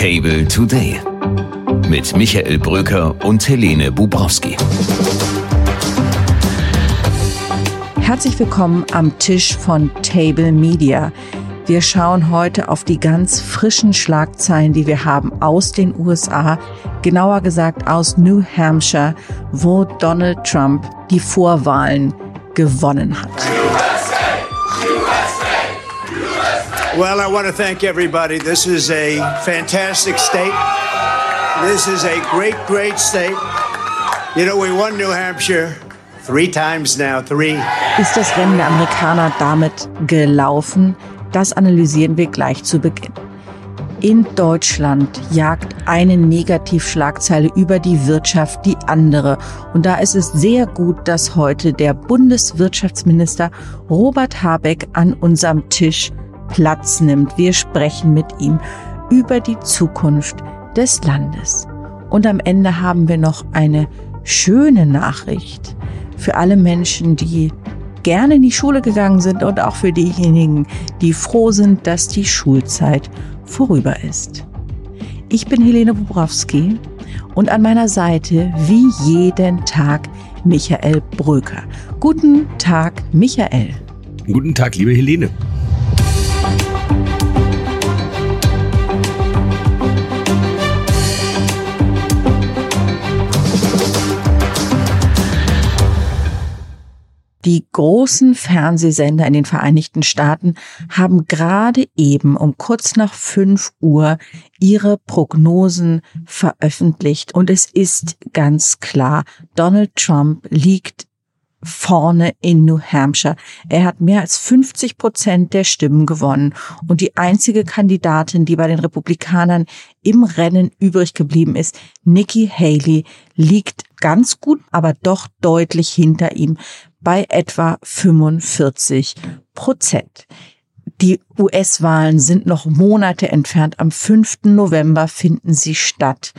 Table Today mit Michael Bröker und Helene Bubrowski. Herzlich willkommen am Tisch von Table Media. Wir schauen heute auf die ganz frischen Schlagzeilen, die wir haben aus den USA, genauer gesagt aus New Hampshire, wo Donald Trump die Vorwahlen gewonnen hat. Well, I want to thank everybody. This is a fantastic state. This is a great, great state. You know, we won New Hampshire three times now, three. Ist das Rennen der Amerikaner damit gelaufen? Das analysieren wir gleich zu Beginn. In Deutschland jagt eine Negativschlagzeile über die Wirtschaft die andere. Und da ist es sehr gut, dass heute der Bundeswirtschaftsminister Robert Habeck an unserem Tisch Platz nimmt. Wir sprechen mit ihm über die Zukunft des Landes. Und am Ende haben wir noch eine schöne Nachricht für alle Menschen, die gerne in die Schule gegangen sind und auch für diejenigen, die froh sind, dass die Schulzeit vorüber ist. Ich bin Helene Bobrowski und an meiner Seite wie jeden Tag Michael Bröker. Guten Tag, Michael. Guten Tag, liebe Helene. Die großen Fernsehsender in den Vereinigten Staaten haben gerade eben um kurz nach fünf Uhr ihre Prognosen veröffentlicht. Und es ist ganz klar, Donald Trump liegt vorne in New Hampshire. Er hat mehr als 50 Prozent der Stimmen gewonnen. Und die einzige Kandidatin, die bei den Republikanern im Rennen übrig geblieben ist, Nikki Haley, liegt ganz gut, aber doch deutlich hinter ihm bei etwa 45 Prozent. Die US-Wahlen sind noch Monate entfernt. Am 5. November finden sie statt.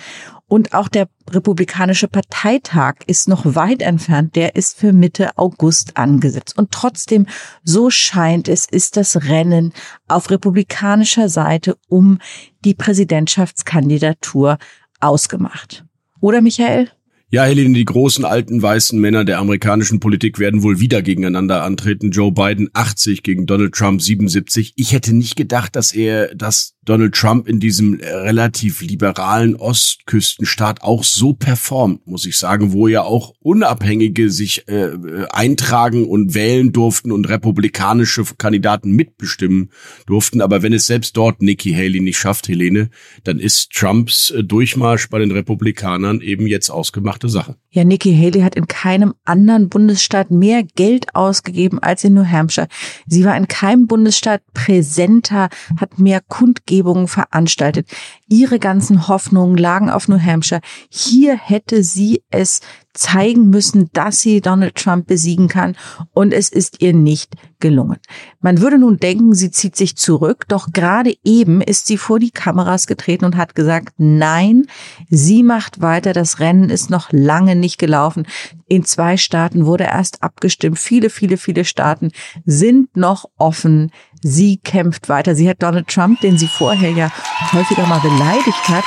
Und auch der Republikanische Parteitag ist noch weit entfernt. Der ist für Mitte August angesetzt. Und trotzdem, so scheint es, ist das Rennen auf republikanischer Seite um die Präsidentschaftskandidatur ausgemacht. Oder Michael? Ja, Helene, die großen alten weißen Männer der amerikanischen Politik werden wohl wieder gegeneinander antreten. Joe Biden 80 gegen Donald Trump 77. Ich hätte nicht gedacht, dass er, dass Donald Trump in diesem relativ liberalen Ostküstenstaat auch so performt, muss ich sagen, wo ja auch Unabhängige sich äh, eintragen und wählen durften und republikanische Kandidaten mitbestimmen durften. Aber wenn es selbst dort Nikki Haley nicht schafft, Helene, dann ist Trumps äh, Durchmarsch bei den Republikanern eben jetzt ausgemachte Sache. Ja, Nikki Haley hat in keinem anderen Bundesstaat mehr Geld ausgegeben als in New Hampshire. Sie war in keinem Bundesstaat präsenter, hat mehr Kundgebungen Kundgebungen veranstaltet. Ihre ganzen Hoffnungen lagen auf New Hampshire. Hier hätte sie es zeigen müssen, dass sie Donald Trump besiegen kann und es ist ihr nicht gelungen. Man würde nun denken, sie zieht sich zurück, doch gerade eben ist sie vor die Kameras getreten und hat gesagt, nein, sie macht weiter, das Rennen ist noch lange nicht gelaufen. In zwei Staaten wurde erst abgestimmt, viele, viele, viele Staaten sind noch offen. Sie kämpft weiter. Sie hat Donald Trump, den sie vorher ja häufiger mal beleidigt hat,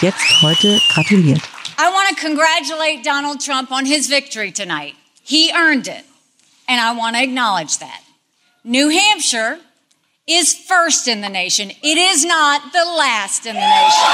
jetzt heute gratuliert. To congratulate Donald Trump on his victory tonight. He earned it, and I want to acknowledge that. New Hampshire is first in the nation. It is not the last in the nation.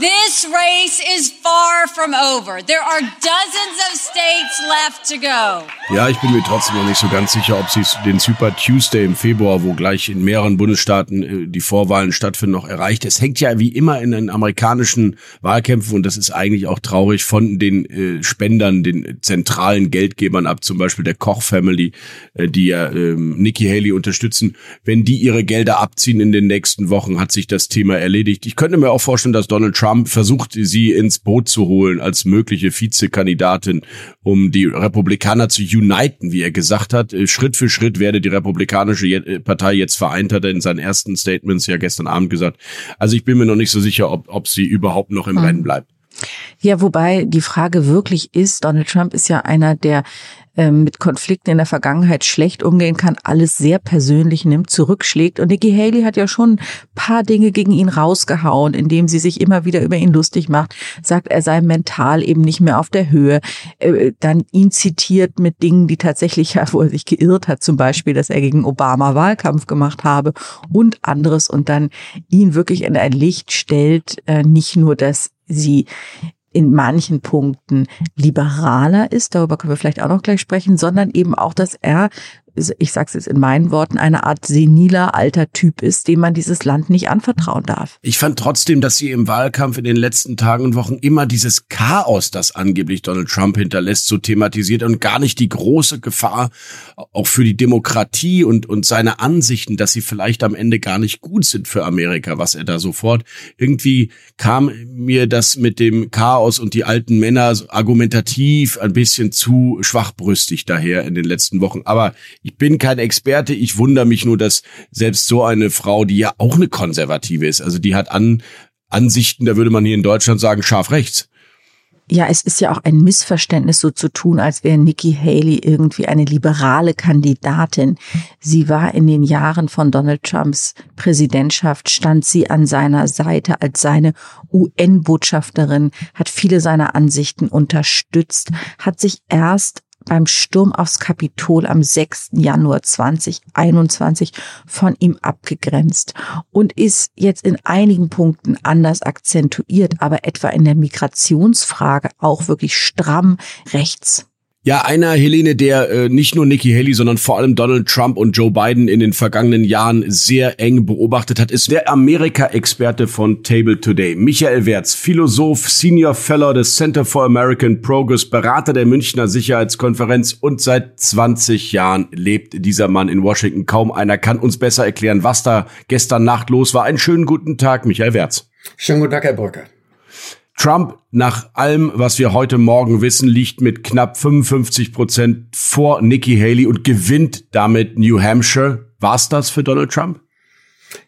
This race is far from over. There are dozens of states left to go. Ja, ich bin mir trotzdem noch nicht so ganz sicher, ob sie den Super Tuesday im Februar, wo gleich in mehreren Bundesstaaten äh, die Vorwahlen stattfinden, noch erreicht. Es hängt ja wie immer in den amerikanischen Wahlkämpfen und das ist eigentlich auch traurig von den äh, Spendern, den zentralen Geldgebern ab, zum Beispiel der Koch Family, äh, die ja ähm, Nikki Haley unterstützen. Wenn die ihre Gelder abziehen in den nächsten Wochen, hat sich das Thema erledigt. Ich könnte mir auch vorstellen, dass Donald Trump versucht, sie ins Boot zu holen als mögliche Vizekandidatin, um die Republikaner zu uniten, wie er gesagt hat. Äh, Schritt für Schritt werde die Republikanische äh, Partei jetzt vereint, hat er in seinen ersten Statements ja gestern Abend gesagt. Also ich bin mir noch nicht so sicher, ob, ob sie überhaupt noch im mhm. Rennen bleibt. Ja, wobei die Frage wirklich ist, Donald Trump ist ja einer, der ähm, mit Konflikten in der Vergangenheit schlecht umgehen kann, alles sehr persönlich nimmt, zurückschlägt. Und Nikki Haley hat ja schon ein paar Dinge gegen ihn rausgehauen, indem sie sich immer wieder über ihn lustig macht, sagt, er sei mental eben nicht mehr auf der Höhe, äh, dann ihn zitiert mit Dingen, die tatsächlich, wo er sich geirrt hat, zum Beispiel, dass er gegen Obama Wahlkampf gemacht habe und anderes und dann ihn wirklich in ein Licht stellt, äh, nicht nur, dass sie in manchen Punkten liberaler ist, darüber können wir vielleicht auch noch gleich sprechen, sondern eben auch, dass er ich sage es jetzt in meinen Worten, eine Art seniler alter Typ ist, dem man dieses Land nicht anvertrauen darf. Ich fand trotzdem, dass sie im Wahlkampf in den letzten Tagen und Wochen immer dieses Chaos, das angeblich Donald Trump hinterlässt, so thematisiert und gar nicht die große Gefahr auch für die Demokratie und, und seine Ansichten, dass sie vielleicht am Ende gar nicht gut sind für Amerika, was er da sofort. Irgendwie kam mir das mit dem Chaos und die alten Männer argumentativ ein bisschen zu schwachbrüstig daher in den letzten Wochen. Aber ich bin kein Experte, ich wundere mich nur, dass selbst so eine Frau, die ja auch eine Konservative ist, also die hat an, Ansichten, da würde man hier in Deutschland sagen, scharf rechts. Ja, es ist ja auch ein Missverständnis, so zu tun, als wäre Nikki Haley irgendwie eine liberale Kandidatin. Sie war in den Jahren von Donald Trumps Präsidentschaft, stand sie an seiner Seite als seine UN-Botschafterin, hat viele seiner Ansichten unterstützt, hat sich erst beim Sturm aufs Kapitol am 6. Januar 2021 von ihm abgegrenzt und ist jetzt in einigen Punkten anders akzentuiert, aber etwa in der Migrationsfrage auch wirklich stramm rechts. Ja, einer, Helene, der äh, nicht nur Nikki Haley, sondern vor allem Donald Trump und Joe Biden in den vergangenen Jahren sehr eng beobachtet hat, ist der Amerika-Experte von Table Today. Michael Wertz, Philosoph, Senior Fellow des Center for American Progress, Berater der Münchner Sicherheitskonferenz und seit 20 Jahren lebt dieser Mann in Washington. Kaum einer kann uns besser erklären, was da gestern Nacht los war. Einen schönen guten Tag, Michael Wertz. Schönen guten Tag, Herr Brücker. Trump, nach allem, was wir heute Morgen wissen, liegt mit knapp 55 Prozent vor Nikki Haley und gewinnt damit New Hampshire. War's das für Donald Trump?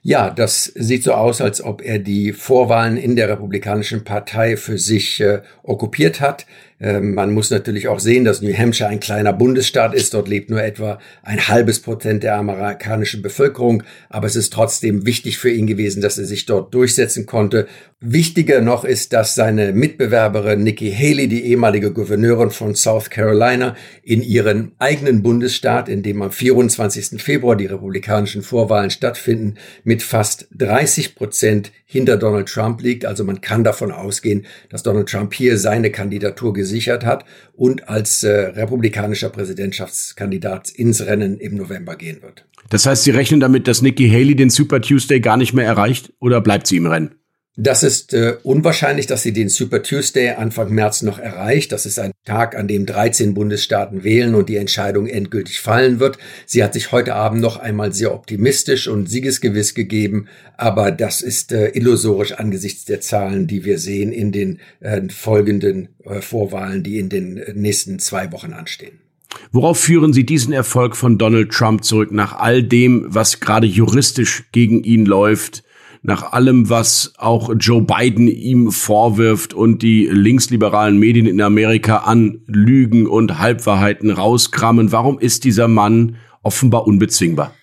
Ja, das sieht so aus, als ob er die Vorwahlen in der Republikanischen Partei für sich äh, okkupiert hat. Ähm, man muss natürlich auch sehen, dass New Hampshire ein kleiner Bundesstaat ist. Dort lebt nur etwa ein halbes Prozent der amerikanischen Bevölkerung. Aber es ist trotzdem wichtig für ihn gewesen, dass er sich dort durchsetzen konnte. Wichtiger noch ist, dass seine Mitbewerberin Nikki Haley, die ehemalige Gouverneurin von South Carolina, in ihren eigenen Bundesstaat, in dem am 24. Februar die republikanischen Vorwahlen stattfinden, mit fast 30 Prozent hinter Donald Trump liegt. Also man kann davon ausgehen, dass Donald Trump hier seine Kandidatur gesichert hat und als äh, republikanischer Präsidentschaftskandidat ins Rennen im November gehen wird. Das heißt, Sie rechnen damit, dass Nikki Haley den Super Tuesday gar nicht mehr erreicht oder bleibt sie im Rennen? Das ist äh, unwahrscheinlich, dass sie den Super Tuesday Anfang März noch erreicht. Das ist ein Tag, an dem 13 Bundesstaaten wählen und die Entscheidung endgültig fallen wird. Sie hat sich heute Abend noch einmal sehr optimistisch und siegesgewiss gegeben, aber das ist äh, illusorisch angesichts der Zahlen, die wir sehen in den äh, folgenden äh, Vorwahlen, die in den äh, nächsten zwei Wochen anstehen. Worauf führen Sie diesen Erfolg von Donald Trump zurück nach all dem, was gerade juristisch gegen ihn läuft? Nach allem, was auch Joe Biden ihm vorwirft und die linksliberalen Medien in Amerika an Lügen und Halbwahrheiten rauskramen, warum ist dieser Mann offenbar unbezwingbar?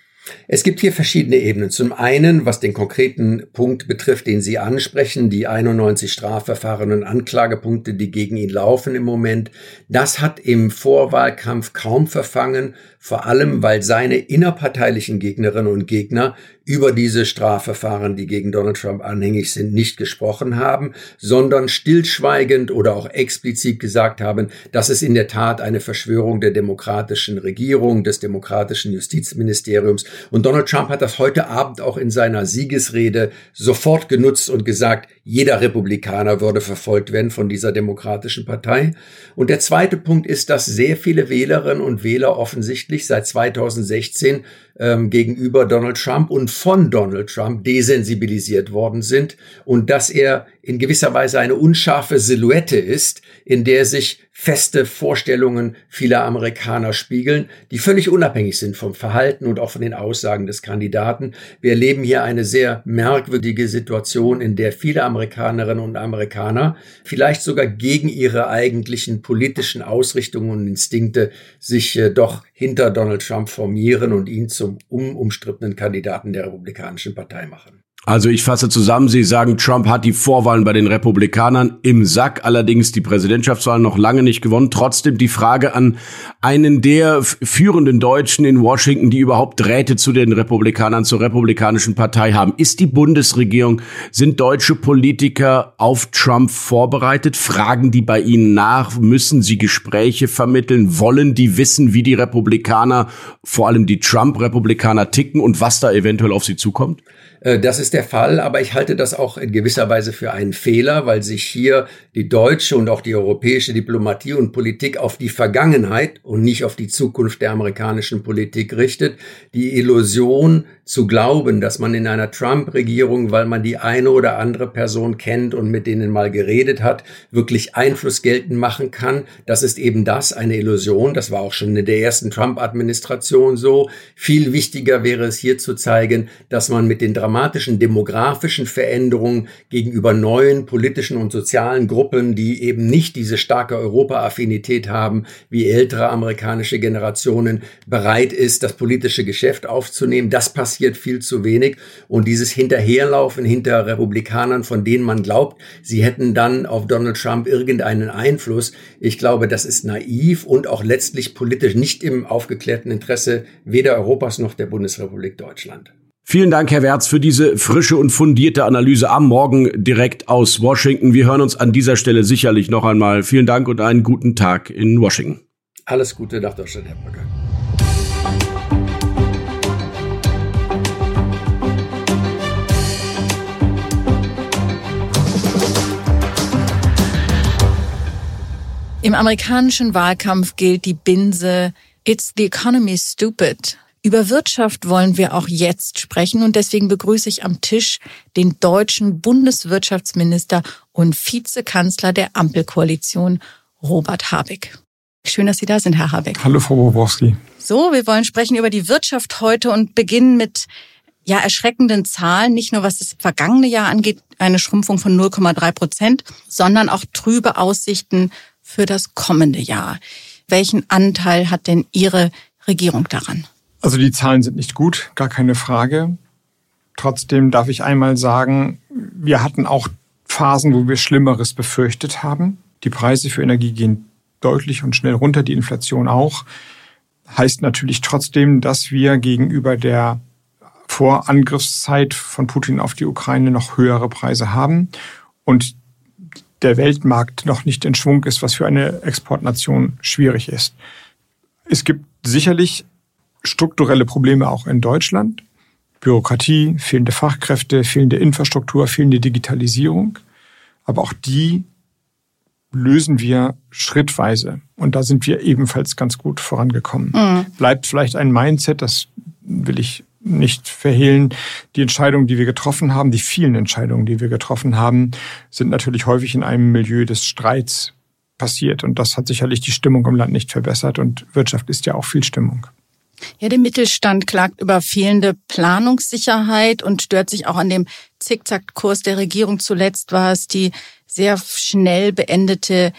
Es gibt hier verschiedene Ebenen. Zum einen, was den konkreten Punkt betrifft, den Sie ansprechen, die 91 Strafverfahren und Anklagepunkte, die gegen ihn laufen im Moment. Das hat im Vorwahlkampf kaum verfangen, vor allem weil seine innerparteilichen Gegnerinnen und Gegner über diese Strafverfahren, die gegen Donald Trump anhängig sind, nicht gesprochen haben, sondern stillschweigend oder auch explizit gesagt haben, dass es in der Tat eine Verschwörung der demokratischen Regierung, des demokratischen Justizministeriums und Donald Trump hat das heute Abend auch in seiner Siegesrede sofort genutzt und gesagt, jeder Republikaner würde verfolgt werden von dieser demokratischen Partei. Und der zweite Punkt ist, dass sehr viele Wählerinnen und Wähler offensichtlich seit 2016 ähm, gegenüber Donald Trump und von Donald Trump desensibilisiert worden sind und dass er in gewisser Weise eine unscharfe Silhouette ist, in der sich feste Vorstellungen vieler Amerikaner spiegeln, die völlig unabhängig sind vom Verhalten und auch von den Aussagen des Kandidaten. Wir erleben hier eine sehr merkwürdige Situation, in der viele Amerikanerinnen und Amerikaner vielleicht sogar gegen ihre eigentlichen politischen Ausrichtungen und Instinkte sich äh, doch hinter Donald Trump formieren und ihn zum unumstrittenen Kandidaten der Republikanischen Partei machen. Also ich fasse zusammen, Sie sagen, Trump hat die Vorwahlen bei den Republikanern im Sack, allerdings die Präsidentschaftswahlen noch lange nicht gewonnen. Trotzdem die Frage an einen der führenden Deutschen in Washington, die überhaupt Drähte zu den Republikanern, zur Republikanischen Partei haben. Ist die Bundesregierung, sind deutsche Politiker auf Trump vorbereitet? Fragen die bei Ihnen nach? Müssen sie Gespräche vermitteln? Wollen die wissen, wie die Republikaner, vor allem die Trump-Republikaner ticken und was da eventuell auf sie zukommt? Äh, das ist der Fall, aber ich halte das auch in gewisser Weise für einen Fehler, weil sich hier die deutsche und auch die europäische Diplomatie und Politik auf die Vergangenheit und nicht auf die Zukunft der amerikanischen Politik richtet. Die Illusion zu glauben, dass man in einer Trump-Regierung, weil man die eine oder andere Person kennt und mit denen mal geredet hat, wirklich Einfluss geltend machen kann, das ist eben das, eine Illusion. Das war auch schon in der ersten Trump-Administration so. Viel wichtiger wäre es hier zu zeigen, dass man mit den dramatischen demografischen Veränderungen gegenüber neuen politischen und sozialen Gruppen, die eben nicht diese starke Europa-Affinität haben, wie ältere amerikanische Generationen, bereit ist, das politische Geschäft aufzunehmen. Das passiert viel zu wenig. Und dieses Hinterherlaufen hinter Republikanern, von denen man glaubt, sie hätten dann auf Donald Trump irgendeinen Einfluss, ich glaube, das ist naiv und auch letztlich politisch nicht im aufgeklärten Interesse weder Europas noch der Bundesrepublik Deutschland. Vielen Dank, Herr Wertz, für diese frische und fundierte Analyse am Morgen direkt aus Washington. Wir hören uns an dieser Stelle sicherlich noch einmal. Vielen Dank und einen guten Tag in Washington. Alles Gute nach Deutschland, Herr Brücker. Im amerikanischen Wahlkampf gilt die Binse It's the economy stupid. Über Wirtschaft wollen wir auch jetzt sprechen und deswegen begrüße ich am Tisch den deutschen Bundeswirtschaftsminister und Vizekanzler der Ampelkoalition, Robert Habeck. Schön, dass Sie da sind, Herr Habeck. Hallo, Frau Bobrowski. So, wir wollen sprechen über die Wirtschaft heute und beginnen mit ja erschreckenden Zahlen, nicht nur was das vergangene Jahr angeht, eine Schrumpfung von 0,3 Prozent, sondern auch trübe Aussichten für das kommende Jahr. Welchen Anteil hat denn Ihre Regierung daran? Also die Zahlen sind nicht gut, gar keine Frage. Trotzdem darf ich einmal sagen, wir hatten auch Phasen, wo wir Schlimmeres befürchtet haben. Die Preise für Energie gehen deutlich und schnell runter, die Inflation auch. Heißt natürlich trotzdem, dass wir gegenüber der Vorangriffszeit von Putin auf die Ukraine noch höhere Preise haben und der Weltmarkt noch nicht in Schwung ist, was für eine Exportnation schwierig ist. Es gibt sicherlich strukturelle Probleme auch in Deutschland. Bürokratie, fehlende Fachkräfte, fehlende Infrastruktur, fehlende Digitalisierung. Aber auch die lösen wir schrittweise. Und da sind wir ebenfalls ganz gut vorangekommen. Mhm. Bleibt vielleicht ein Mindset, das will ich nicht verhehlen. Die Entscheidungen, die wir getroffen haben, die vielen Entscheidungen, die wir getroffen haben, sind natürlich häufig in einem Milieu des Streits passiert. Und das hat sicherlich die Stimmung im Land nicht verbessert. Und Wirtschaft ist ja auch viel Stimmung. Ja, der Mittelstand klagt über fehlende Planungssicherheit und stört sich auch an dem Zickzackkurs der Regierung. Zuletzt war es die sehr schnell beendete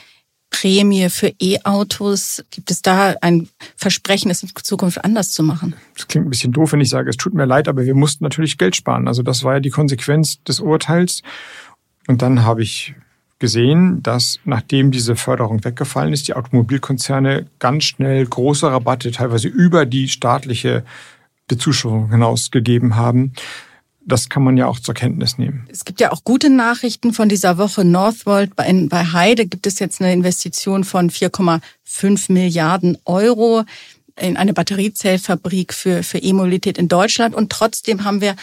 Prämie für E-Autos. Gibt es da ein Versprechen, es in Zukunft anders zu machen? Das klingt ein bisschen doof, wenn ich sage, es tut mir leid, aber wir mussten natürlich Geld sparen. Also das war ja die Konsequenz des Urteils. Und dann habe ich gesehen, dass nachdem diese Förderung weggefallen ist, die Automobilkonzerne ganz schnell große Rabatte, teilweise über die staatliche Bezuschussung hinausgegeben haben. Das kann man ja auch zur Kenntnis nehmen. Es gibt ja auch gute Nachrichten von dieser Woche. Northvolt bei, bei Heide gibt es jetzt eine Investition von 4,5 Milliarden Euro in eine Batteriezellfabrik für, für E-Mobilität in Deutschland. Und trotzdem haben wir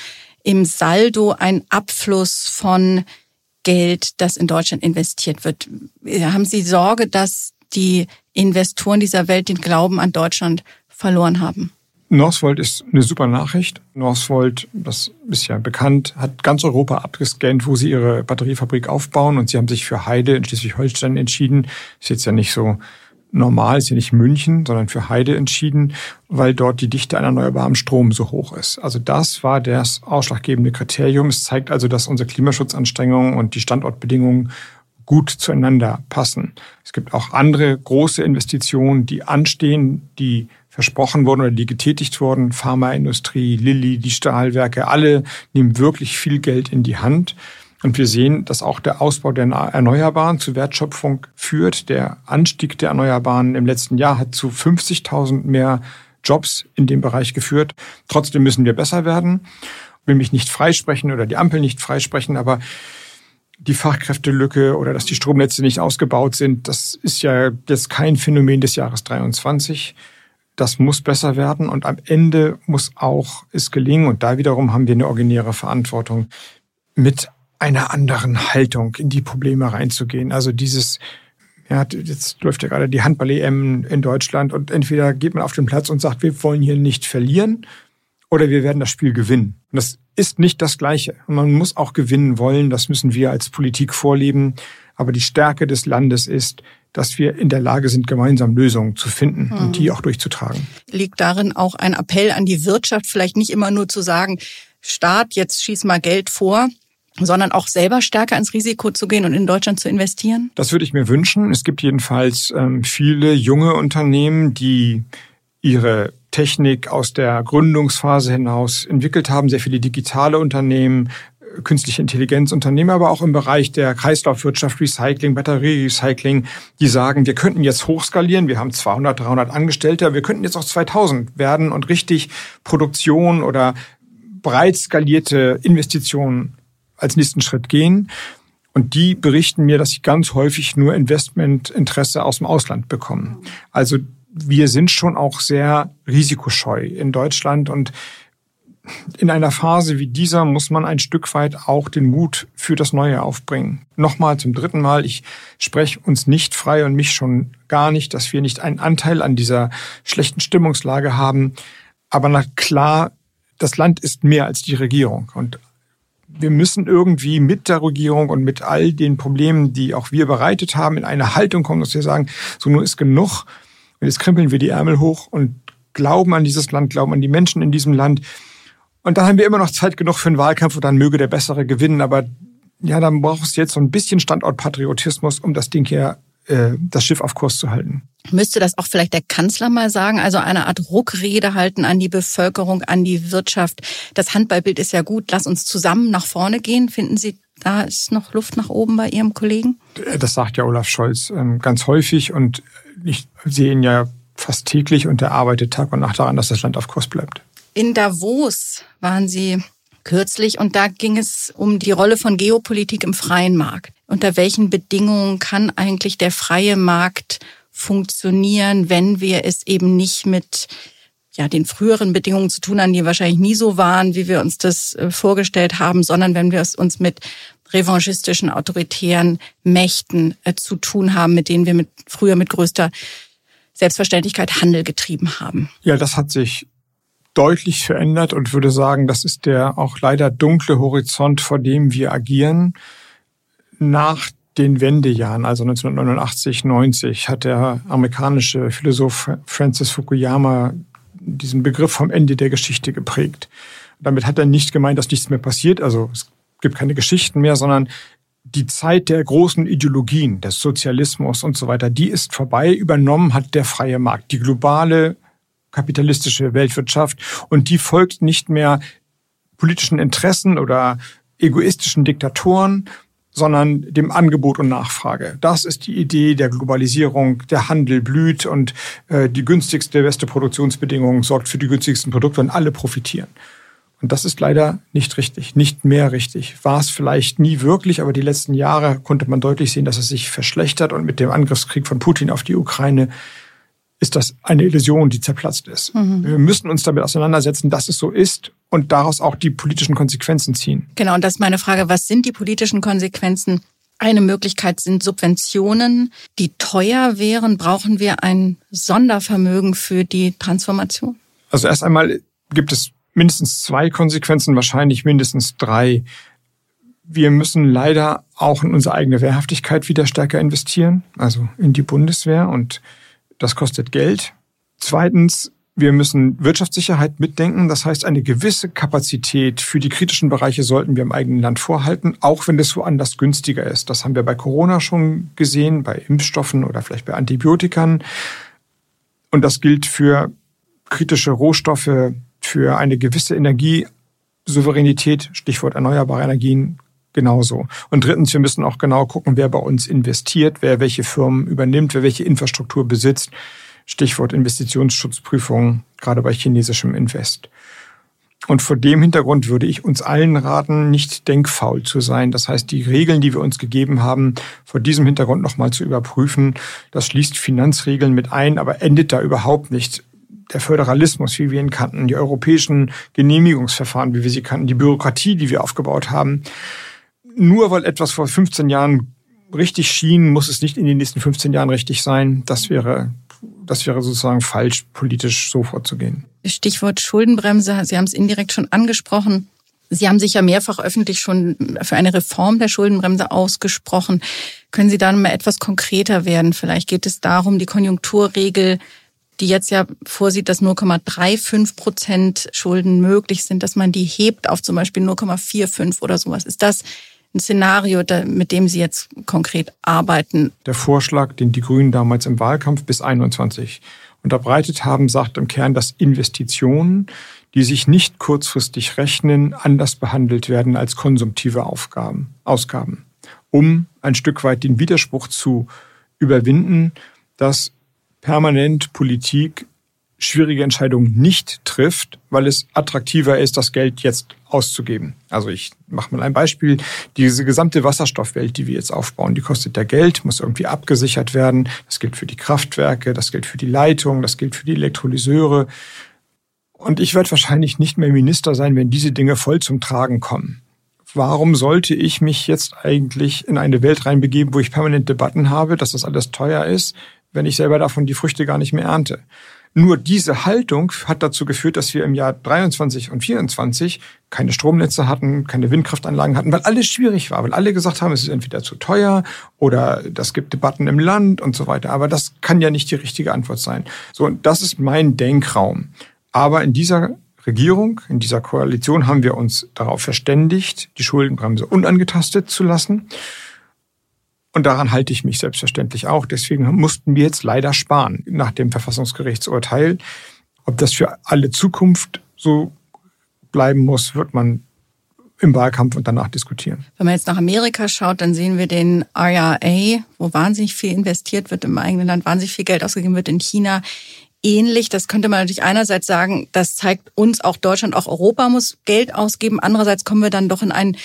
im Saldo einen Abfluss von Geld, das in Deutschland investiert wird. Haben Sie Sorge, dass die Investoren dieser Welt den Glauben an Deutschland verloren haben? Northvolt ist eine super Nachricht. Northvolt, das ist ja bekannt, hat ganz Europa abgescannt, wo sie ihre Batteriefabrik aufbauen und sie haben sich für Heide in Schleswig-Holstein entschieden. Ist jetzt ja nicht so normal, ist ja nicht München, sondern für Heide entschieden, weil dort die Dichte an erneuerbarem Strom so hoch ist. Also das war das ausschlaggebende Kriterium. Es zeigt also, dass unsere Klimaschutzanstrengungen und die Standortbedingungen gut zueinander passen. Es gibt auch andere große Investitionen, die anstehen, die versprochen wurden oder die getätigt wurden. Pharmaindustrie, Lilly, die Stahlwerke, alle nehmen wirklich viel Geld in die Hand. Und wir sehen, dass auch der Ausbau der Erneuerbaren zu Wertschöpfung führt. Der Anstieg der Erneuerbaren im letzten Jahr hat zu 50.000 mehr Jobs in dem Bereich geführt. Trotzdem müssen wir besser werden. Ich will mich nicht freisprechen oder die Ampel nicht freisprechen, aber die Fachkräftelücke oder dass die Stromnetze nicht ausgebaut sind, das ist ja jetzt kein Phänomen des Jahres 23. Das muss besser werden und am Ende muss auch es gelingen, und da wiederum haben wir eine originäre Verantwortung, mit einer anderen Haltung in die Probleme reinzugehen. Also dieses, ja, jetzt läuft ja gerade die Handball-EM in Deutschland und entweder geht man auf den Platz und sagt, wir wollen hier nicht verlieren oder wir werden das Spiel gewinnen. Und das ist nicht das Gleiche. Und man muss auch gewinnen wollen, das müssen wir als Politik vorleben. Aber die Stärke des Landes ist, dass wir in der Lage sind, gemeinsam Lösungen zu finden mhm. und die auch durchzutragen. Liegt darin auch ein Appell an die Wirtschaft, vielleicht nicht immer nur zu sagen, Staat, jetzt schieß mal Geld vor, sondern auch selber stärker ins Risiko zu gehen und in Deutschland zu investieren? Das würde ich mir wünschen. Es gibt jedenfalls ähm, viele junge Unternehmen, die ihre Technik aus der Gründungsphase hinaus entwickelt haben, sehr viele digitale Unternehmen, künstliche Intelligenzunternehmen, aber auch im Bereich der Kreislaufwirtschaft, Recycling, Batterierecycling, die sagen, wir könnten jetzt hochskalieren, wir haben 200, 300 Angestellte, wir könnten jetzt auch 2000 werden und richtig Produktion oder breit skalierte Investitionen als nächsten Schritt gehen. Und die berichten mir, dass sie ganz häufig nur Investmentinteresse aus dem Ausland bekommen. Also wir sind schon auch sehr risikoscheu in Deutschland und in einer Phase wie dieser muss man ein Stück weit auch den Mut für das Neue aufbringen. Nochmal zum dritten Mal, ich spreche uns nicht frei und mich schon gar nicht, dass wir nicht einen Anteil an dieser schlechten Stimmungslage haben. Aber na klar, das Land ist mehr als die Regierung. Und wir müssen irgendwie mit der Regierung und mit all den Problemen, die auch wir bereitet haben, in eine Haltung kommen, dass wir sagen, so nur ist genug. Und jetzt krempeln wir die Ärmel hoch und glauben an dieses Land, glauben an die Menschen in diesem Land und dann haben wir immer noch Zeit genug für einen Wahlkampf und dann möge der Bessere gewinnen. Aber ja, dann braucht es jetzt so ein bisschen Standortpatriotismus, um das Ding hier, äh, das Schiff auf Kurs zu halten. Müsste das auch vielleicht der Kanzler mal sagen? Also eine Art Ruckrede halten an die Bevölkerung, an die Wirtschaft. Das Handballbild ist ja gut. Lass uns zusammen nach vorne gehen. Finden Sie, da ist noch Luft nach oben bei Ihrem Kollegen? Das sagt ja Olaf Scholz ähm, ganz häufig und ich sehe ihn ja fast täglich und er arbeitet Tag und Nacht daran, dass das Land auf Kurs bleibt. In Davos waren Sie kürzlich und da ging es um die Rolle von Geopolitik im freien Markt. Unter welchen Bedingungen kann eigentlich der freie Markt funktionieren, wenn wir es eben nicht mit ja, den früheren Bedingungen zu tun haben, die wahrscheinlich nie so waren, wie wir uns das äh, vorgestellt haben, sondern wenn wir es uns mit revanchistischen, autoritären Mächten äh, zu tun haben, mit denen wir mit, früher mit größter Selbstverständlichkeit Handel getrieben haben. Ja, das hat sich deutlich verändert und würde sagen, das ist der auch leider dunkle Horizont, vor dem wir agieren. Nach den Wendejahren, also 1989, 90, hat der amerikanische Philosoph Francis Fukuyama diesen Begriff vom Ende der Geschichte geprägt. Damit hat er nicht gemeint, dass nichts mehr passiert, also es gibt keine Geschichten mehr, sondern die Zeit der großen Ideologien, des Sozialismus und so weiter, die ist vorbei. Übernommen hat der freie Markt. Die globale kapitalistische Weltwirtschaft und die folgt nicht mehr politischen Interessen oder egoistischen Diktatoren, sondern dem Angebot und Nachfrage. Das ist die Idee der Globalisierung. Der Handel blüht und äh, die günstigste, beste Produktionsbedingung sorgt für die günstigsten Produkte und alle profitieren. Und das ist leider nicht richtig, nicht mehr richtig. War es vielleicht nie wirklich, aber die letzten Jahre konnte man deutlich sehen, dass es sich verschlechtert und mit dem Angriffskrieg von Putin auf die Ukraine ist das eine Illusion, die zerplatzt ist. Mhm. Wir müssen uns damit auseinandersetzen, dass es so ist und daraus auch die politischen Konsequenzen ziehen. Genau, und das ist meine Frage, was sind die politischen Konsequenzen? Eine Möglichkeit sind Subventionen, die teuer wären. Brauchen wir ein Sondervermögen für die Transformation? Also erst einmal gibt es mindestens zwei Konsequenzen, wahrscheinlich mindestens drei. Wir müssen leider auch in unsere eigene Wehrhaftigkeit wieder stärker investieren, also in die Bundeswehr und das kostet Geld. Zweitens, wir müssen Wirtschaftssicherheit mitdenken. Das heißt, eine gewisse Kapazität für die kritischen Bereiche sollten wir im eigenen Land vorhalten, auch wenn es woanders günstiger ist. Das haben wir bei Corona schon gesehen, bei Impfstoffen oder vielleicht bei Antibiotikern. Und das gilt für kritische Rohstoffe, für eine gewisse Energiesouveränität, Stichwort erneuerbare Energien, genauso. Und drittens, wir müssen auch genau gucken, wer bei uns investiert, wer welche Firmen übernimmt, wer welche Infrastruktur besitzt. Stichwort Investitionsschutzprüfung, gerade bei chinesischem Invest. Und vor dem Hintergrund würde ich uns allen raten, nicht denkfaul zu sein. Das heißt, die Regeln, die wir uns gegeben haben, vor diesem Hintergrund nochmal zu überprüfen. Das schließt Finanzregeln mit ein, aber endet da überhaupt nicht. Der Föderalismus, wie wir ihn kannten, die europäischen Genehmigungsverfahren, wie wir sie kannten, die Bürokratie, die wir aufgebaut haben, nur weil etwas vor 15 Jahren richtig schien, muss es nicht in den nächsten 15 Jahren richtig sein. Das wäre, das wäre sozusagen falsch, politisch so vorzugehen. Stichwort Schuldenbremse. Sie haben es indirekt schon angesprochen. Sie haben sich ja mehrfach öffentlich schon für eine Reform der Schuldenbremse ausgesprochen. Können Sie da mal etwas konkreter werden? Vielleicht geht es darum, die Konjunkturregel, die jetzt ja vorsieht, dass 0,35 Prozent Schulden möglich sind, dass man die hebt auf zum Beispiel 0,45 oder sowas. Ist das ein Szenario, mit dem Sie jetzt konkret arbeiten? Der Vorschlag, den die Grünen damals im Wahlkampf bis 21 unterbreitet haben, sagt im Kern, dass Investitionen, die sich nicht kurzfristig rechnen, anders behandelt werden als konsumtive Aufgaben, Ausgaben, um ein Stück weit den Widerspruch zu überwinden, dass permanent Politik schwierige Entscheidungen nicht trifft, weil es attraktiver ist, das Geld jetzt auszugeben. Also ich mache mal ein Beispiel. Diese gesamte Wasserstoffwelt, die wir jetzt aufbauen, die kostet ja Geld, muss irgendwie abgesichert werden. Das gilt für die Kraftwerke, das gilt für die Leitung, das gilt für die Elektrolyseure. Und ich werde wahrscheinlich nicht mehr Minister sein, wenn diese Dinge voll zum Tragen kommen. Warum sollte ich mich jetzt eigentlich in eine Welt reinbegeben, wo ich permanent Debatten habe, dass das alles teuer ist, wenn ich selber davon die Früchte gar nicht mehr ernte? Nur diese Haltung hat dazu geführt, dass wir im Jahr 23 und 24 keine Stromnetze hatten, keine Windkraftanlagen hatten, weil alles schwierig war, weil alle gesagt haben, es ist entweder zu teuer oder das gibt Debatten im Land und so weiter. Aber das kann ja nicht die richtige Antwort sein. So, und das ist mein Denkraum. Aber in dieser Regierung, in dieser Koalition haben wir uns darauf verständigt, die Schuldenbremse unangetastet zu lassen. Und daran halte ich mich selbstverständlich auch. Deswegen mussten wir jetzt leider sparen nach dem Verfassungsgerichtsurteil. Ob das für alle Zukunft so bleiben muss, wird man im Wahlkampf und danach diskutieren. Wenn man jetzt nach Amerika schaut, dann sehen wir den IRA, wo wahnsinnig viel investiert wird im eigenen Land, wahnsinnig viel Geld ausgegeben wird in China. Ähnlich, das könnte man natürlich einerseits sagen, das zeigt uns, auch Deutschland, auch Europa muss Geld ausgeben. Andererseits kommen wir dann doch in einen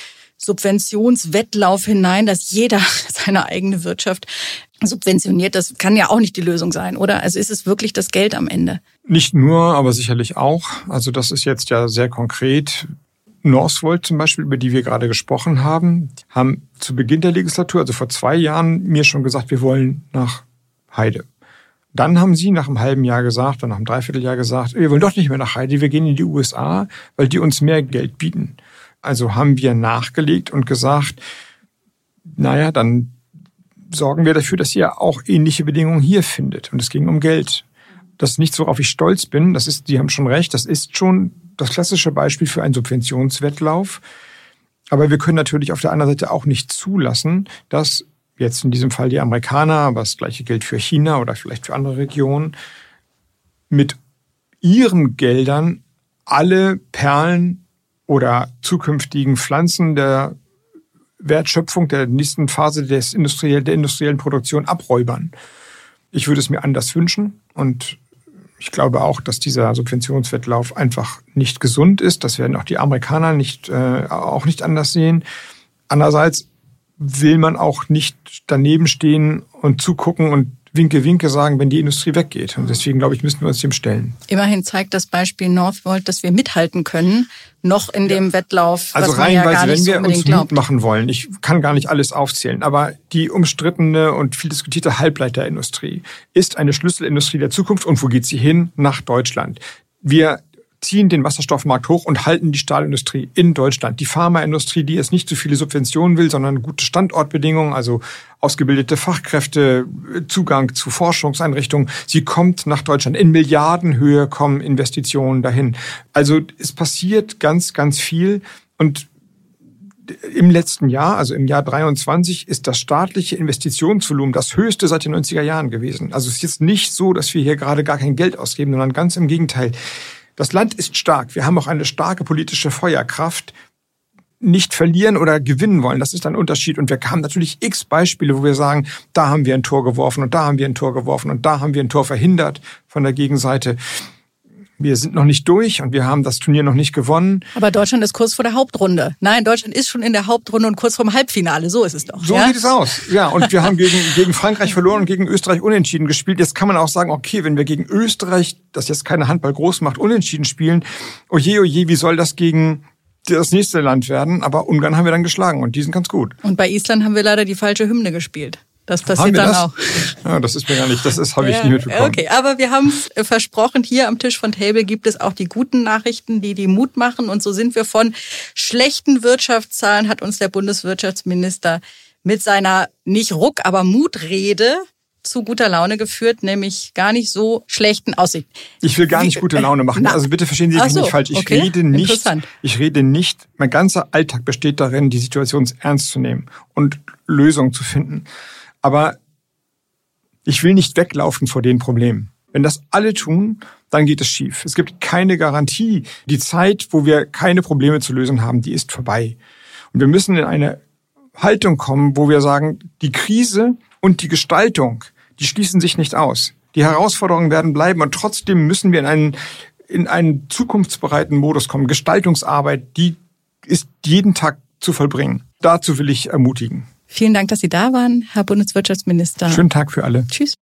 Subventionswettlauf hinein, dass jeder seine eigene Wirtschaft subventioniert. Das kann ja auch nicht die Lösung sein, oder? Also ist es wirklich das Geld am Ende? Nicht nur, aber sicherlich auch. Also das ist jetzt ja sehr konkret. Northvolt zum Beispiel, über die wir gerade gesprochen haben, haben zu Beginn der Legislatur, also vor zwei Jahren, mir schon gesagt, wir wollen nach Heide. Dann haben sie nach einem halben Jahr gesagt, oder nach einem Dreivierteljahr gesagt, wir wollen doch nicht mehr nach Heide, wir gehen in die USA, weil die uns mehr Geld bieten. Also haben wir nachgelegt und gesagt, naja, dann sorgen wir dafür, dass ihr auch ähnliche Bedingungen hier findet. Und es ging um Geld. Das ist nichts, worauf ich stolz bin. Das ist, die haben schon recht, das ist schon das klassische Beispiel für einen Subventionswettlauf. Aber wir können natürlich auf der anderen Seite auch nicht zulassen, dass jetzt in diesem Fall die Amerikaner, aber das gleiche gilt für China oder vielleicht für andere Regionen, mit ihren Geldern alle Perlen oder zukünftigen Pflanzen der Wertschöpfung der nächsten Phase des industriell, der industriellen Produktion abräubern. Ich würde es mir anders wünschen und ich glaube auch, dass dieser Subventionswettlauf einfach nicht gesund ist. Das werden auch die Amerikaner nicht, äh, auch nicht anders sehen. Andererseits will man auch nicht daneben stehen und zugucken und Winke, Winke sagen, wenn die Industrie weggeht. Und deswegen, glaube ich, müssen wir uns dem stellen. Immerhin zeigt das Beispiel Northvolt, dass wir mithalten können, noch in dem ja. Wettlauf. Also reihenweise, ja wenn wir uns. Mut machen wollen, ich kann gar nicht alles aufzählen, aber die umstrittene und viel diskutierte Halbleiterindustrie ist eine Schlüsselindustrie der Zukunft. Und wo geht sie hin? Nach Deutschland. Wir ziehen den Wasserstoffmarkt hoch und halten die Stahlindustrie in Deutschland. Die Pharmaindustrie, die es nicht so viele Subventionen will, sondern gute Standortbedingungen, also ausgebildete Fachkräfte, Zugang zu Forschungseinrichtungen. Sie kommt nach Deutschland. In Milliardenhöhe kommen Investitionen dahin. Also es passiert ganz, ganz viel. Und im letzten Jahr, also im Jahr 23, ist das staatliche Investitionsvolumen das höchste seit den 90er Jahren gewesen. Also es ist jetzt nicht so, dass wir hier gerade gar kein Geld ausgeben, sondern ganz im Gegenteil. Das Land ist stark. Wir haben auch eine starke politische Feuerkraft. Nicht verlieren oder gewinnen wollen, das ist ein Unterschied. Und wir haben natürlich x Beispiele, wo wir sagen, da haben wir ein Tor geworfen und da haben wir ein Tor geworfen und da haben wir ein Tor verhindert von der Gegenseite wir sind noch nicht durch und wir haben das Turnier noch nicht gewonnen. Aber Deutschland ist kurz vor der Hauptrunde. Nein, Deutschland ist schon in der Hauptrunde und kurz vorm Halbfinale. So ist es doch. So ja? sieht es aus. Ja, und wir haben gegen, gegen Frankreich verloren und gegen Österreich unentschieden gespielt. Jetzt kann man auch sagen, okay, wenn wir gegen Österreich, das jetzt keine Handball groß macht, unentschieden spielen, oje, oje, wie soll das gegen das nächste Land werden? Aber Ungarn haben wir dann geschlagen und die sind ganz gut. Und bei Island haben wir leider die falsche Hymne gespielt. Das passiert dann das? auch. Ja, das ist mir gar nicht, das ist habe ich ja, nie mitbekommen. Okay, aber wir haben es äh, versprochen, hier am Tisch von Table gibt es auch die guten Nachrichten, die die Mut machen. Und so sind wir von schlechten Wirtschaftszahlen, hat uns der Bundeswirtschaftsminister mit seiner nicht Ruck, aber Mutrede zu guter Laune geführt, nämlich gar nicht so schlechten Aussichten. Ich will gar nicht gute Laune machen. Also bitte verstehen Sie mich so, nicht falsch. Ich okay. rede nicht, ich rede nicht, mein ganzer Alltag besteht darin, die Situation ernst zu nehmen und Lösungen zu finden. Aber ich will nicht weglaufen vor den Problemen. Wenn das alle tun, dann geht es schief. Es gibt keine Garantie. Die Zeit, wo wir keine Probleme zu lösen haben, die ist vorbei. Und wir müssen in eine Haltung kommen, wo wir sagen, die Krise und die Gestaltung, die schließen sich nicht aus. Die Herausforderungen werden bleiben und trotzdem müssen wir in einen, in einen zukunftsbereiten Modus kommen. Gestaltungsarbeit, die ist jeden Tag zu vollbringen. Dazu will ich ermutigen. Vielen Dank, dass Sie da waren, Herr Bundeswirtschaftsminister. Schönen Tag für alle. Tschüss.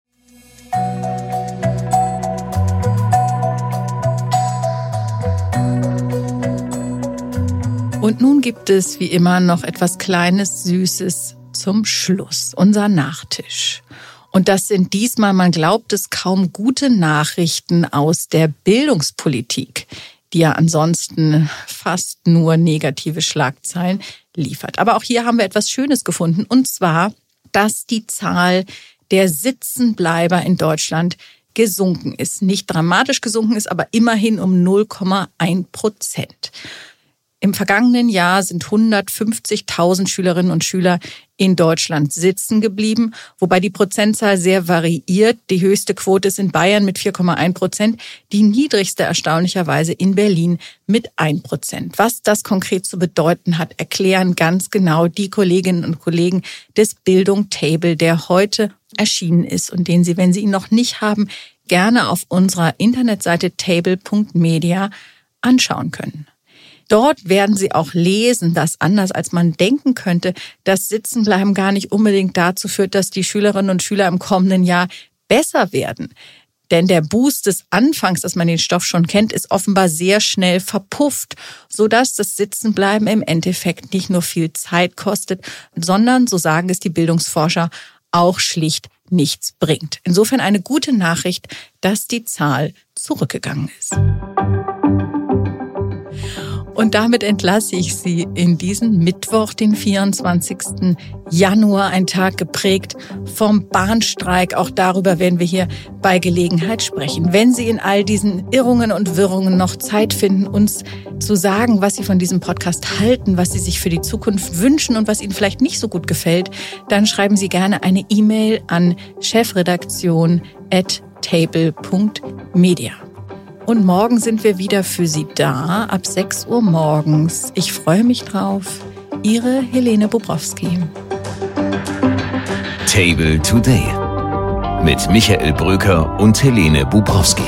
Und nun gibt es wie immer noch etwas Kleines, Süßes zum Schluss, unser Nachtisch. Und das sind diesmal, man glaubt es kaum, gute Nachrichten aus der Bildungspolitik, die ja ansonsten fast nur negative Schlagzeilen liefert. Aber auch hier haben wir etwas Schönes gefunden, und zwar, dass die Zahl der Sitzenbleiber in Deutschland gesunken ist. Nicht dramatisch gesunken ist, aber immerhin um 0,1 Prozent. Im vergangenen Jahr sind 150.000 Schülerinnen und Schüler in Deutschland sitzen geblieben, wobei die Prozentzahl sehr variiert. Die höchste Quote ist in Bayern mit 4,1 Prozent, die niedrigste erstaunlicherweise in Berlin mit 1 Prozent. Was das konkret zu bedeuten hat, erklären ganz genau die Kolleginnen und Kollegen des Bildung Table, der heute erschienen ist und den Sie, wenn Sie ihn noch nicht haben, gerne auf unserer Internetseite table.media anschauen können. Dort werden sie auch lesen, dass anders als man denken könnte, das Sitzenbleiben gar nicht unbedingt dazu führt, dass die Schülerinnen und Schüler im kommenden Jahr besser werden. Denn der Boost des Anfangs, dass man den Stoff schon kennt, ist offenbar sehr schnell verpufft, sodass das Sitzenbleiben im Endeffekt nicht nur viel Zeit kostet, sondern, so sagen es die Bildungsforscher, auch schlicht nichts bringt. Insofern eine gute Nachricht, dass die Zahl zurückgegangen ist. Und damit entlasse ich Sie in diesen Mittwoch, den 24. Januar, ein Tag geprägt vom Bahnstreik. Auch darüber werden wir hier bei Gelegenheit sprechen. Wenn Sie in all diesen Irrungen und Wirrungen noch Zeit finden, uns zu sagen, was Sie von diesem Podcast halten, was Sie sich für die Zukunft wünschen und was Ihnen vielleicht nicht so gut gefällt, dann schreiben Sie gerne eine E-Mail an chefredaktion@table.media. Und morgen sind wir wieder für Sie da, ab 6 Uhr morgens. Ich freue mich drauf. Ihre Helene Bobrowski. Table Today mit Michael Bröker und Helene Bubrowski.